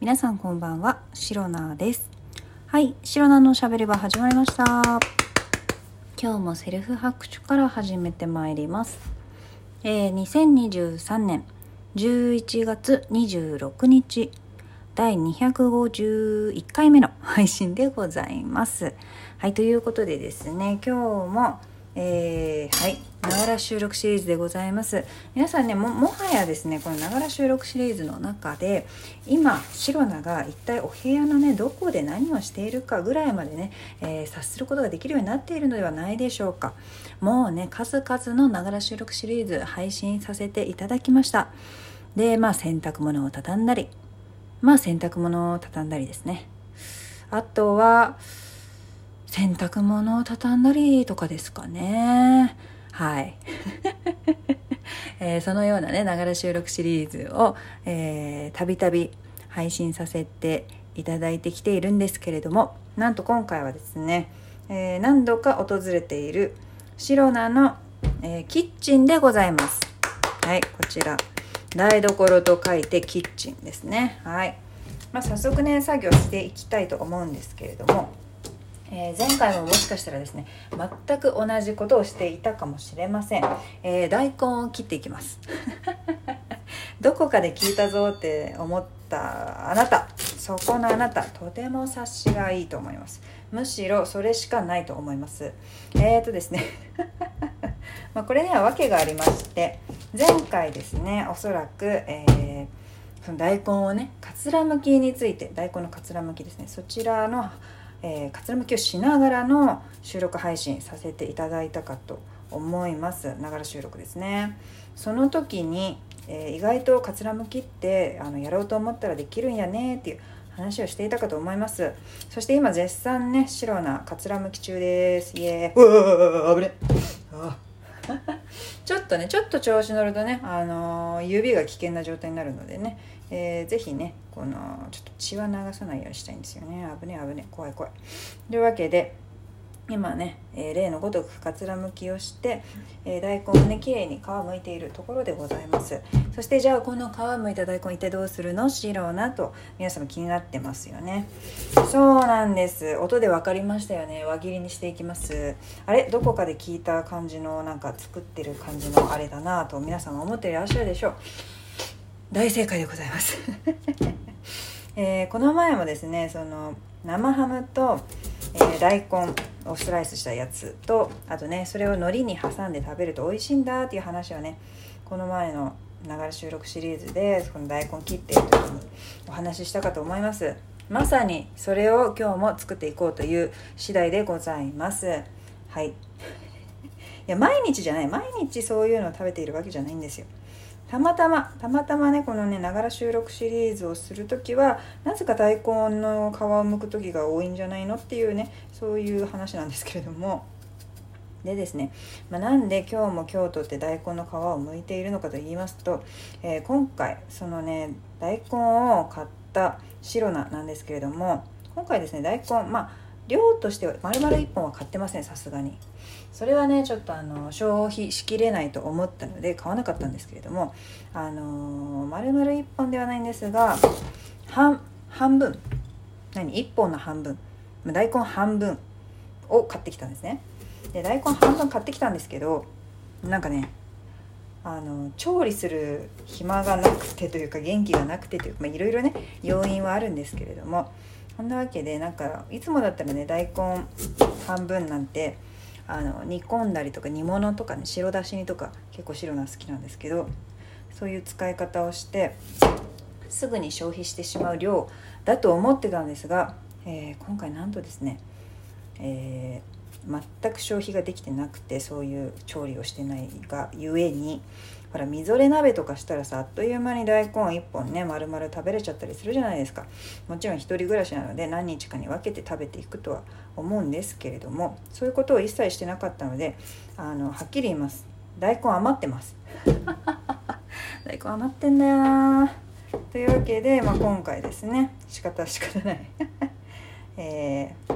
皆さんこんばんは、シロナです。はい、シロナのしゃべり場始まりました。今日もセルフ拍手から始めてまいります。えー、2023年11月26日、第251回目の配信でございます。はい、ということでですね、今日もえー、はい、ながら収録シリーズでございます。皆さんね、も、はやですね、このながら収録シリーズの中で、今、シロナが一体お部屋のね、どこで何をしているかぐらいまでね、えー、察することができるようになっているのではないでしょうか。もうね、数々のながら収録シリーズ配信させていただきました。で、まあ、洗濯物を畳んだり、まあ、洗濯物を畳んだりですね。あとは、洗濯物を畳んだりとかですかね。はい。えー、そのようなね、ながら収録シリーズを、えー、たびたび配信させていただいてきているんですけれども、なんと今回はですね、えー、何度か訪れているシロナの、えキッチンでございます。はい、こちら。台所と書いてキッチンですね。はい。まあ、早速ね、作業していきたいと思うんですけれども、えー、前回ももしかしたらですね全く同じことをしていたかもしれません、えー、大根を切っていきます。どこかで聞いたぞって思ったあなたそこのあなたとても察しがいいと思います。むしろそれしかないと思います。えーとですね。まこれには訳がありまして前回ですねおそらく、えー、大根をねかつらむきについて大根のかつらむきですねそちらのえー、かつらむきをしながらの収録配信させていただいたかと思います。ながら収録ですね。その時に、えー、意外とかつらむきってあのやろうと思ったらできるんやねっていう話をしていたかと思います。そして今絶賛ね白なかつらむき中です。イエーイ。うわ危ね。ちょっとねちょっと調子乗るとね、あのー、指が危険な状態になるのでねえー、ぜひねこのちょっと血は流さないようにしたいんですよね。危ね危ね怖い怖い。というわけで今ね、えー、例のごとくかつらむきをして、えー、大根をねきれいに皮むいているところでございます。そしてじゃあこの皮むいた大根一体どうするの？白なと皆様気になってますよね。そうなんです。音で分かりましたよね。輪切りにしていきます。あれ？どこかで聞いた感じのなんか作ってる感じのあれだなと皆様思っていらっしゃるでしょう。大正解でございます、えー、この前もですねその生ハムと、えー、大根をスライスしたやつとあとねそれを海苔に挟んで食べると美味しいんだっていう話をねこの前の流れ収録シリーズでこの大根切っている時にお話ししたかと思います。まさにそれを今日も作っていこうという次第でございます。はい。いや毎日じゃない。毎日そういうのを食べているわけじゃないんですよ。たまたまたまたまねこのねながら収録シリーズをする時はなぜか大根の皮を剥く時が多いんじゃないのっていうねそういう話なんですけれども。でですね、まあ、なんで今日も京都って大根の皮を剥いているのかと言いますと、えー、今回そのね大根を買った白菜なんですけれども今回ですね大根まあ量としては丸々1本は買ってませんさすがに。それはねちょっとあの消費しきれないと思ったので買わなかったんですけれどもあのー、丸々1本ではないんですが半半分。何？1本の半分。大根半分を買ってきたんですね。で大根半分買ってきたんですけどなんかねあの調理する暇がなくてというか元気がなくてというかいろいろね要因はあるんですけれどもそんなわけでなんかいつもだったらね大根半分なんてあの煮込んだりとか煮物とかね白だし煮とか結構白な好きなんですけどそういう使い方をしてすぐに消費してしまう量だと思ってたんですが、えー、今回なんとですね、えー、全く消費ができてなくてそういう調理をしてないがゆえにほらみぞれ鍋とかしたらさあっという間に大根1本ね丸々食べれちゃったりするじゃないですか。もちろん一人暮らしなので何日かに分けて食べていくとは思うんですけれどもそういうことを一切してなかったのであのはっきり言います。大根余ってます。大根余ってんだよなというわけで、まあ、今回ですね仕方仕方ない。えー、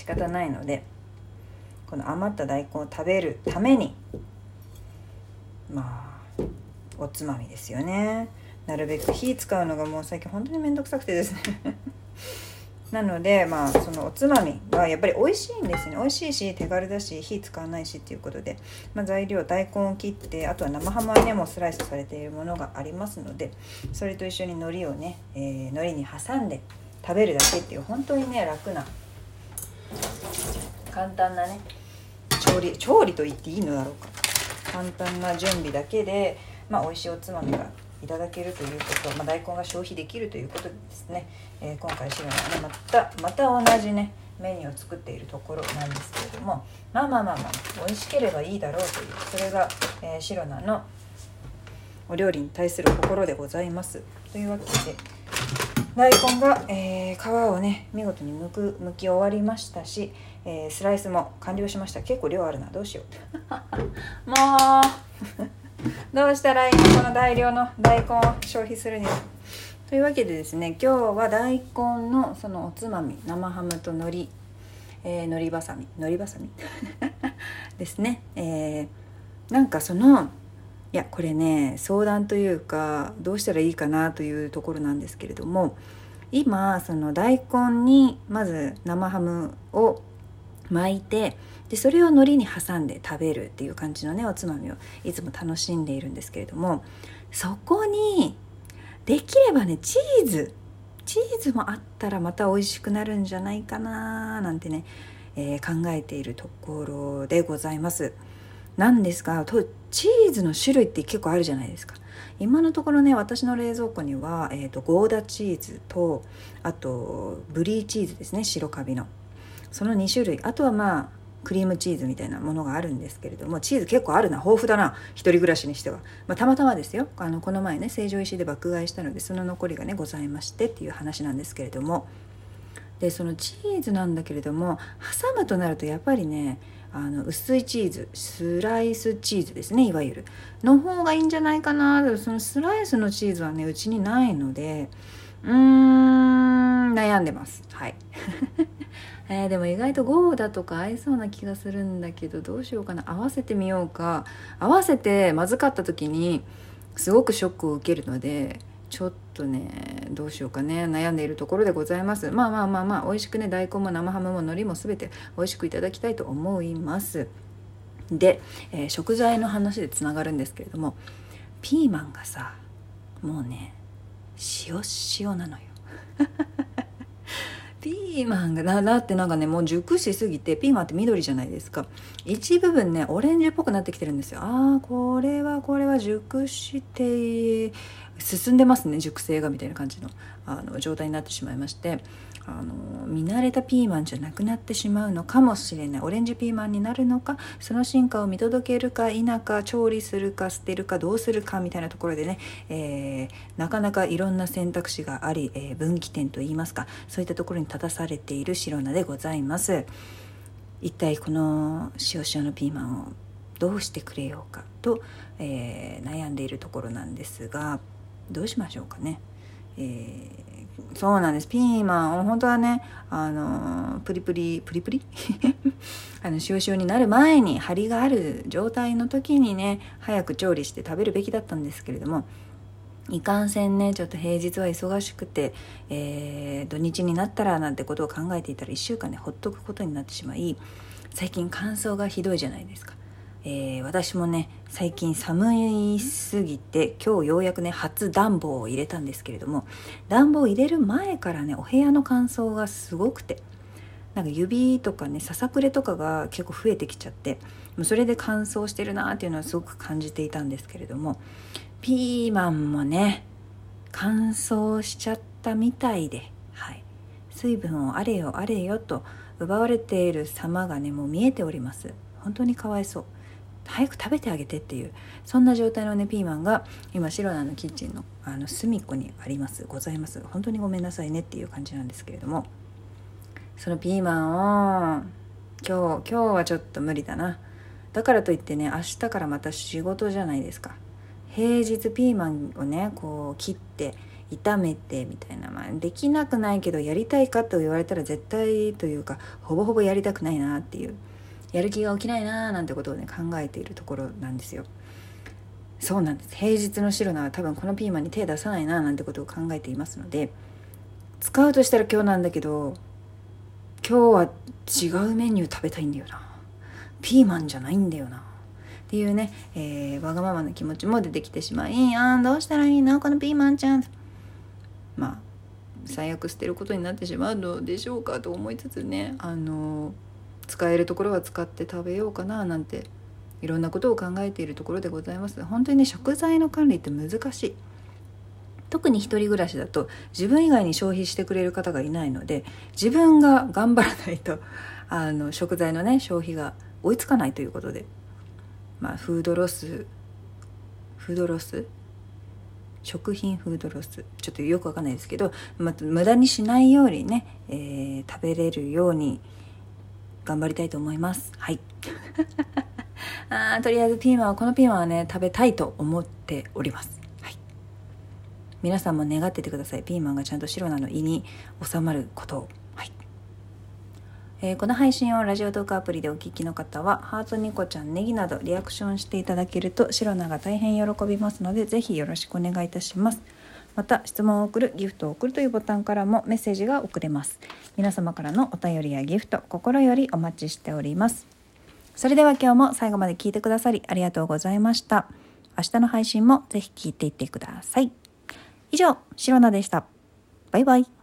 仕方ないのでこの余った大根を食べるためにまあおつまみですよね。なるべく火使うのがもう最近本当に面倒くさくてですね。なのでまあそのおつまみがやっぱり美味しいんですね。美味しいし手軽だし火使わないしっていうことで、まあ、材料大根を切ってあとは生ハムはねもうスライスされているものがありますのでそれと一緒に海苔をね、えー、海苔に挟んで食べるだけっていう本当にね楽な簡単なね。調理調理と言っていいのだろうか。簡単な準備だけで、まあ、美味しいおつまみがいただけるということ、まあ、大根が消費できるということですね、えー、今回シロナはねまたまた同じねメニューを作っているところなんですけれどもまあまあまあまあ美味しければいいだろうというそれが、えー、シロナのお料理に対する心でございます。というわけで大根が、えー、皮をね見事に剥く剥き終わりましたし、えー、スライスも完了しました。結構量あるな。どうしよう。もう。どうしたらいいの？この大量の大根を消費するには。というわけでですね今日は大根のそのおつまみ生ハムと海苔、えー、海苔ばさみ海苔ばさみですね、えー、なんかそのいやこれね相談というかどうしたらいいかなというところなんですけれども今その大根にまず生ハムを巻いてでそれを海苔に挟んで食べるっていう感じのねおつまみをいつも楽しんでいるんですけれどもそこにできればねチーズチーズもあったらまた美味しくなるんじゃないかななんてね、えー、考えているところでございます。なんですがチーズの種類って結構あるじゃないですか。今のところね私の冷蔵庫には、えーと、ゴーダチーズとあとブリーチーズですね白カビの。その2種類。あとはまあクリームチーズみたいなものがあるんですけれどもチーズ結構あるな。豊富だな。一人暮らしにしては、まあ、たまたまですよ。あのこの前ね成城石で爆買いしたのでその残りがねございましてっていう話なんですけれども。でそのチーズなんだけれども挟むとなるとやっぱりねあの薄いチーズスライスチーズですねいわゆる。の方がいいんじゃないかな。そのスライスのチーズはねうちにないのでうーん悩んでます。はい。えー、でも意外とゴーダとか合いそうな気がするんだけどどうしようかな。合わせてみようか。合わせてまずかった時にすごくショックを受けるのでちょっとねどうしようかね。悩んでいるところでございます。まあまあまあまあ美味しくね大根も生ハムも海苔も全て美味しくいただきたいと思います。で、えー、食材の話でつながるんですけれどもピーマンがさもうね塩塩なのよ。ピーマンがだだってなんかねもう熟しすぎてピーマンって緑じゃないですか。一部分ねオレンジっぽくなってきてるんですよ。ああこれはこれは熟して進んでますね熟成がみたいな感じのあの状態になってしまいまして。あの見慣れたピーマンじゃなくなってしまうのかもしれないオレンジピーマンになるのかその進化を見届けるか否か調理するか捨てるかどうするかみたいなところでね、えー、なかなかいろんな選択肢があり、えー、分岐点といいますかそういったところに立たされている白菜でございます一体この塩塩のピーマンをどうしてくれようかと、えー、悩んでいるところなんですがどうしましょうかね。えー、そうなんですピーマン本当はねあのプリプリプリプリ？あの塩塩になる前に張りがある状態の時にね早く調理して食べるべきだったんですけれどもいかんせんねちょっと平日は忙しくて、えー、土日になったらなんてことを考えていたら1週間ねほっとくことになってしまい最近乾燥がひどいじゃないですか。えー、私もね最近寒いすぎて今日ようやくね初暖房を入れたんですけれども暖房を入れる前からねお部屋の乾燥がすごくてなんか指とかねささくれとかが結構増えてきちゃってもうそれで乾燥してるなっていうのはすごく感じていたんですけれどもピーマンもね乾燥しちゃったみたいで、はい、水分をあれよあれよと奪われている様がねもう見えております。本当にかわいそう。早く食べてあげてっていうそんな状態のねピーマンが今シロナのキッチンのあの隅っこにありますございます。本当にごめんなさいねっていう感じなんですけれどもそのピーマンを今日今日はちょっと無理だな。だからといってね明日からまた仕事じゃないですか。平日ピーマンをねこう切って炒めてみたいな、まあ、できなくないけどやりたいかと言われたら絶対というかほぼほぼやりたくないなっていう。やる気が起きないなーなんてことをね考えているところなんですよ。そうなんです。平日の白菜は多分このピーマンに手出さないななんてことを考えていますので使うとしたら今日なんだけど今日は違うメニュー食べたいんだよな。ピーマンじゃないんだよな。っていうね、えー、わがままな気持ちも出てきてしまいあんどうしたらいいの？このピーマンちゃん。まあ最悪捨てることになってしまうのでしょうかと思いつつねあの使えるところは使って食べようかななんていろんなことを考えているところでございます。本当にね食材の管理って難しい。特に一人暮らしだと自分以外に消費してくれる方がいないので自分が頑張らないと あの食材のね消費が追いつかないということで。まあフードロスフードロス？食品フードロス？ちょっとよくわかんないですけど、まあ、無駄にしないようにね、えー、食べれるように頑張りたいと思います。はい。あとりあえずピーマンはこのピーマンはね食べたいと思っております、はい、皆さんも願っててください。ピーマンがちゃんと白なの胃に収まることを。はい。えー、この配信をラジオトークアプリでお聞きの方はハートニコちゃんネギなどリアクションしていただけると白菜が大変喜びますのでぜひよろしくお願いいたします。また質問を送るギフトを送るというボタンからもメッセージが送れます皆様からのお便りやギフト心よりお待ちしておりますそれでは今日も最後まで聞いてくださりありがとうございました明日の配信もぜひ聞いていってください以上、シロナでした。バイバイ。